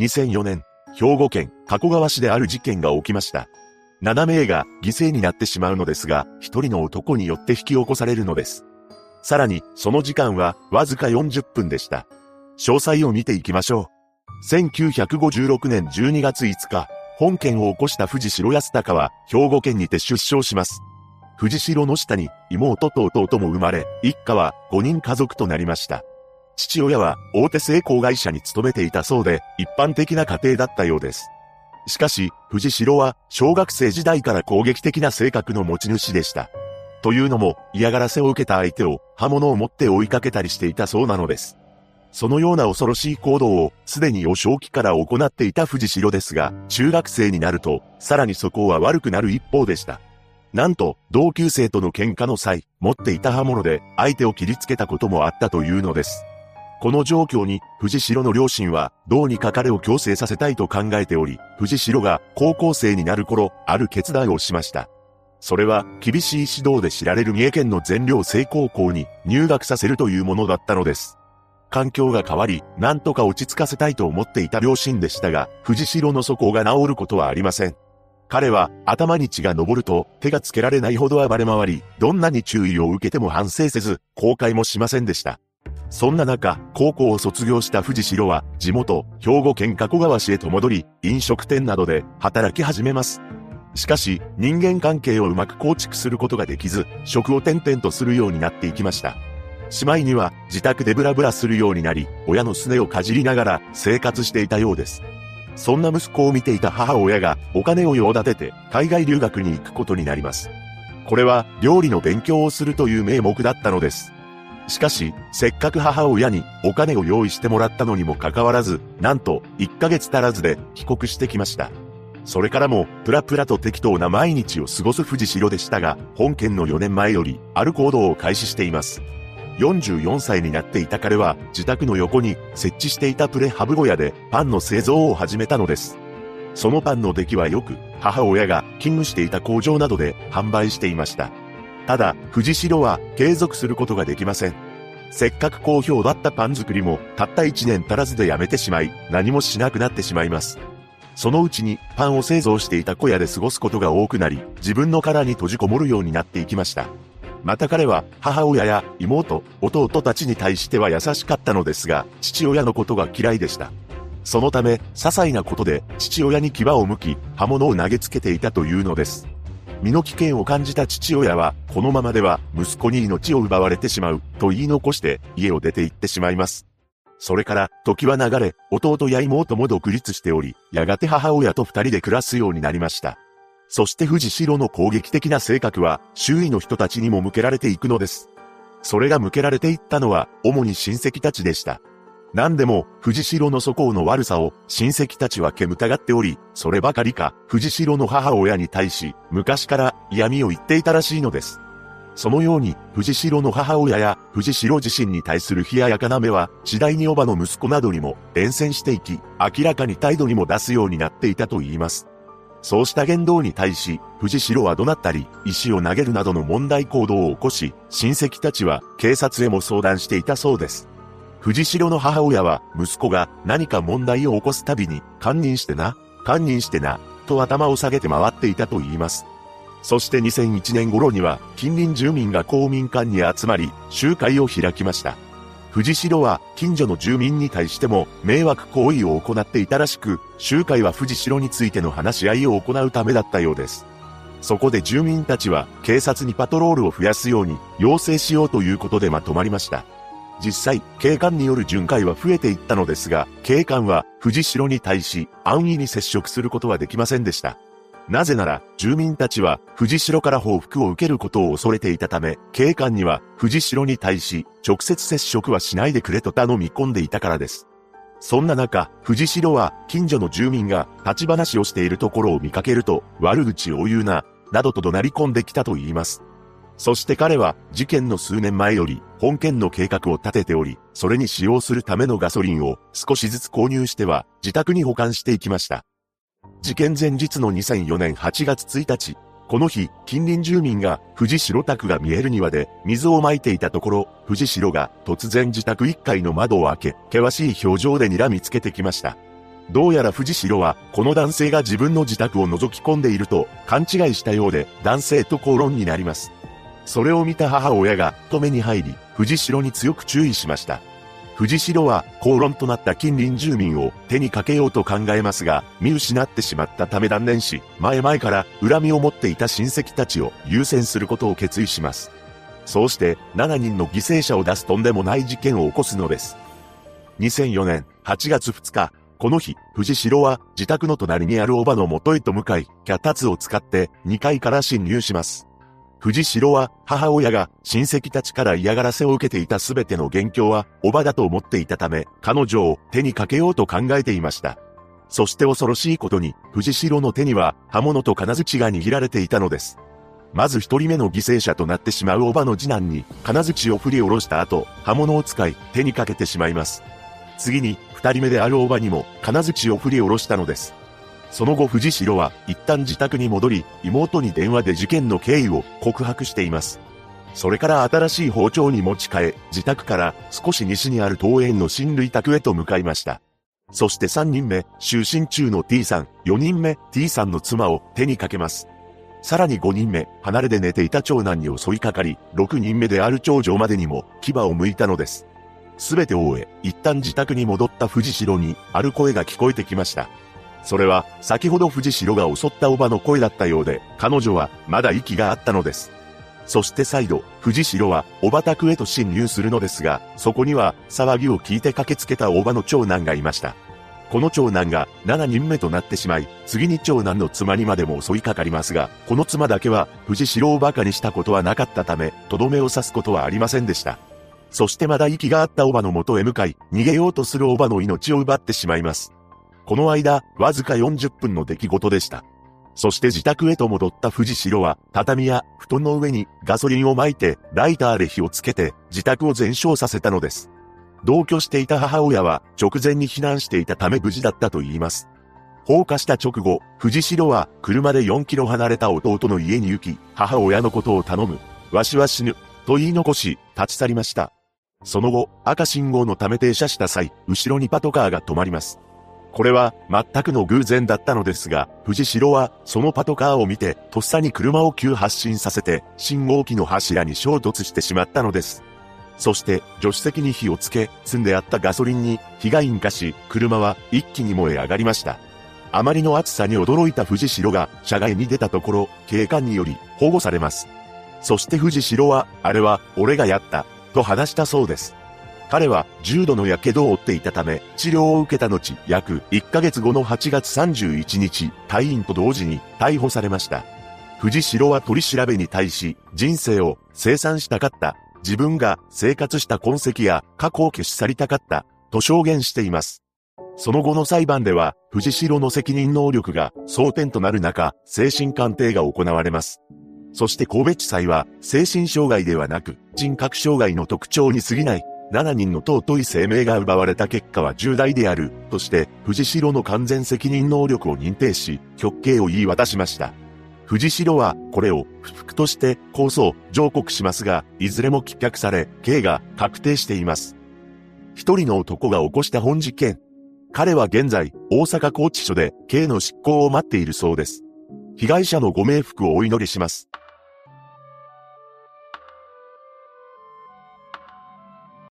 2004年、兵庫県加古川市である事件が起きました。7名が犠牲になってしまうのですが、1人の男によって引き起こされるのです。さらに、その時間はわずか40分でした。詳細を見ていきましょう。1956年12月5日、本件を起こした藤代康隆は兵庫県にて出生します。藤代の下に妹と弟も生まれ、一家は5人家族となりました。父親は大手成功会社に勤めていたそうで、一般的な家庭だったようです。しかし、藤代は小学生時代から攻撃的な性格の持ち主でした。というのも、嫌がらせを受けた相手を刃物を持って追いかけたりしていたそうなのです。そのような恐ろしい行動をすでに幼少期から行っていた藤代ですが、中学生になると、さらにそこは悪くなる一方でした。なんと、同級生との喧嘩の際、持っていた刃物で相手を切りつけたこともあったというのです。この状況に、藤代の両親は、どうにか彼を強制させたいと考えており、藤代が高校生になる頃、ある決断をしました。それは、厳しい指導で知られる三重県の全寮制高校に入学させるというものだったのです。環境が変わり、なんとか落ち着かせたいと思っていた両親でしたが、藤代の底が治ることはありません。彼は頭に血が昇ると手がつけられないほど暴れ回り、どんなに注意を受けても反省せず、後悔もしませんでした。そんな中、高校を卒業した藤代は、地元、兵庫県加古川市へと戻り、飲食店などで働き始めます。しかし、人間関係をうまく構築することができず、職を転々とするようになっていきました。しまいには自宅でブラブラするようになり、親のすねをかじりながら生活していたようです。そんな息子を見ていた母親がお金を用立てて海外留学に行くことになります。これは料理の勉強をするという名目だったのです。しかし、せっかく母親にお金を用意してもらったのにもかかわらず、なんと1ヶ月足らずで帰国してきました。それからも、プラプラと適当な毎日を過ごす藤代でしたが、本件の4年前より、ある行動を開始しています。44歳になっていた彼は自宅の横に設置していたプレハブ小屋でパンの製造を始めたのです。そのパンの出来は良く、母親が勤務していた工場などで販売していました。ただ、藤代は継続することができません。せっかく好評だったパン作りもたった1年足らずでやめてしまい、何もしなくなってしまいます。そのうちにパンを製造していた小屋で過ごすことが多くなり、自分の殻に閉じこもるようになっていきました。また彼は母親や妹、弟たちに対しては優しかったのですが、父親のことが嫌いでした。そのため、些細なことで父親に牙を向き、刃物を投げつけていたというのです。身の危険を感じた父親は、このままでは息子に命を奪われてしまう、と言い残して家を出て行ってしまいます。それから、時は流れ、弟や妹も独立しており、やがて母親と二人で暮らすようになりました。そして藤代の攻撃的な性格は周囲の人たちにも向けられていくのです。それが向けられていったのは主に親戚たちでした。何でも藤代の素行の悪さを親戚たちは煙たがっており、そればかりか藤代の母親に対し昔から嫌味を言っていたらしいのです。そのように、藤代の母親や藤代自身に対する冷ややかな目は、次第におばの息子などにも伝染していき、明らかに態度にも出すようになっていたと言います。そうした言動に対し、藤代は怒鳴ったり、石を投げるなどの問題行動を起こし、親戚たちは警察へも相談していたそうです。藤代の母親は、息子が何か問題を起こすたびに、堪忍してな、堪忍してな、と頭を下げて回っていたと言います。そして2001年頃には、近隣住民が公民館に集まり、集会を開きました。藤代は近所の住民に対しても迷惑行為を行っていたらしく、集会は藤代についての話し合いを行うためだったようです。そこで住民たちは警察にパトロールを増やすように要請しようということでまとまりました。実際、警官による巡回は増えていったのですが、警官は藤代に対し安易に接触することはできませんでした。なぜなら、住民たちは、藤代から報復を受けることを恐れていたため、警官には、藤代に対し、直接接触はしないでくれと頼み込んでいたからです。そんな中、藤代は、近所の住民が、立ち話をしているところを見かけると、悪口を言うな、などと怒鳴り込んできたと言います。そして彼は、事件の数年前より、本件の計画を立てており、それに使用するためのガソリンを、少しずつ購入しては、自宅に保管していきました。事件前日の2004年8月1日、この日、近隣住民が藤代宅が見える庭で水をまいていたところ、藤代が突然自宅1階の窓を開け、険しい表情で睨みつけてきました。どうやら藤代は、この男性が自分の自宅を覗き込んでいると、勘違いしたようで、男性と口論になります。それを見た母親が、止めに入り、藤代に強く注意しました。藤代は、口論となった近隣住民を手にかけようと考えますが、見失ってしまったため断念し、前々から恨みを持っていた親戚たちを優先することを決意します。そうして、7人の犠牲者を出すとんでもない事件を起こすのです。2004年8月2日、この日、藤代は自宅の隣にあるおばの元へと向かい、脚立を使って2階から侵入します。藤代は母親が親戚たちから嫌がらせを受けていたすべての元凶はおばだと思っていたため、彼女を手にかけようと考えていました。そして恐ろしいことに、藤代の手には刃物と金槌が握られていたのです。まず一人目の犠牲者となってしまうおばの次男に、金槌を振り下ろした後、刃物を使い手にかけてしまいます。次に、二人目であるおばにも金槌を振り下ろしたのです。その後藤代は一旦自宅に戻り、妹に電話で事件の経緯を告白しています。それから新しい包丁に持ち替え、自宅から少し西にある東園の親類宅へと向かいました。そして3人目、就寝中の T さん、4人目、T さんの妻を手にかけます。さらに5人目、離れで寝ていた長男に襲いかかり、6人目である長女までにも牙を剥いたのです。すべてを終え、一旦自宅に戻った藤代に、ある声が聞こえてきました。それは、先ほど藤代が襲ったおばの声だったようで、彼女は、まだ息があったのです。そして再度、藤代は、おば宅へと侵入するのですが、そこには、騒ぎを聞いて駆けつけたおばの長男がいました。この長男が7人目となってしまい、次に長男の妻にまでも襲いかかりますが、この妻だけは、藤代を馬鹿にしたことはなかったため、とどめを刺すことはありませんでした。そしてまだ息があったおばの元へ向かい、逃げようとするおばの命を奪ってしまいます。この間、わずか40分の出来事でした。そして自宅へと戻った藤代は、畳や布団の上にガソリンを撒いて、ライターで火をつけて、自宅を全焼させたのです。同居していた母親は、直前に避難していたため無事だったと言います。放火した直後、藤代は、車で4キロ離れた弟の家に行き、母親のことを頼む。わしは死ぬ。と言い残し、立ち去りました。その後、赤信号のため停車した際、後ろにパトカーが止まります。これは全くの偶然だったのですが、藤代はそのパトカーを見て、とっさに車を急発進させて、信号機の柱に衝突してしまったのです。そして、助手席に火をつけ、積んであったガソリンに火が引火し、車は一気に燃え上がりました。あまりの暑さに驚いた藤代が車外に出たところ、警官により保護されます。そして藤代は、あれは俺がやった、と話したそうです。彼は重度の火傷を負っていたため、治療を受けた後、約1ヶ月後の8月31日、隊員と同時に逮捕されました。藤代は取り調べに対し、人生を生産したかった。自分が生活した痕跡や過去を消し去りたかった。と証言しています。その後の裁判では、藤代の責任能力が争点となる中、精神鑑定が行われます。そして神戸地裁は、精神障害ではなく、人格障害の特徴に過ぎない7人の尊い生命が奪われた結果は重大である、として、藤代の完全責任能力を認定し、極刑を言い渡しました。藤代は、これを不服として控訴、上告しますが、いずれも棄却され、刑が確定しています。一人の男が起こした本事件。彼は現在、大阪拘置所で、刑の執行を待っているそうです。被害者のご冥福をお祈りします。